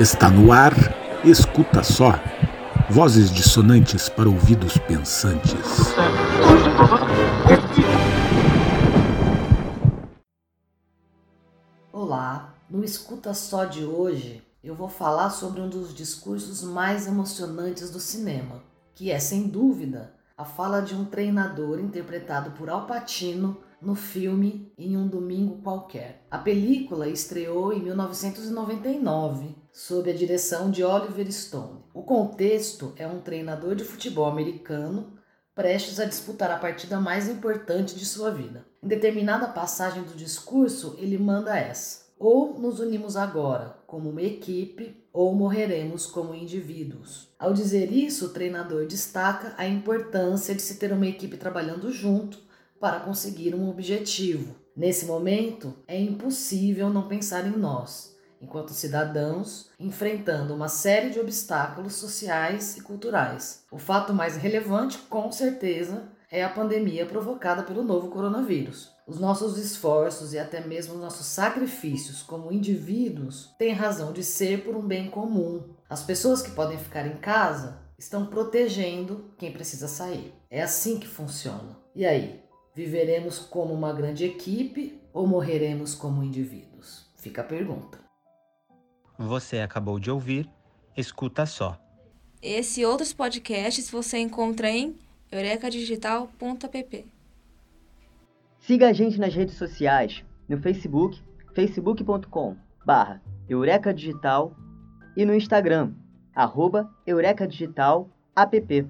Está no ar, escuta só. Vozes dissonantes para ouvidos pensantes. Olá, no Escuta Só de hoje eu vou falar sobre um dos discursos mais emocionantes do cinema, que é, sem dúvida, a fala de um treinador interpretado por Al Pacino no filme Em um Domingo Qualquer. A película estreou em 1999 sob a direção de Oliver Stone. O contexto é um treinador de futebol americano prestes a disputar a partida mais importante de sua vida. Em determinada passagem do discurso, ele manda essa: ou nos unimos agora como uma equipe, ou morreremos como indivíduos. Ao dizer isso, o treinador destaca a importância de se ter uma equipe trabalhando junto para conseguir um objetivo. Nesse momento, é impossível não pensar em nós, enquanto cidadãos, enfrentando uma série de obstáculos sociais e culturais. O fato mais relevante, com certeza, é a pandemia provocada pelo novo coronavírus. Os nossos esforços e até mesmo os nossos sacrifícios como indivíduos têm razão de ser por um bem comum. As pessoas que podem ficar em casa estão protegendo quem precisa sair. É assim que funciona. E aí, Viveremos como uma grande equipe ou morreremos como indivíduos? Fica a pergunta. Você acabou de ouvir Escuta Só. Esse e outros podcasts você encontra em eurecadigital.app. Siga a gente nas redes sociais, no Facebook, facebook.com barra Eureka Digital e no Instagram, arroba Eureka Digital app.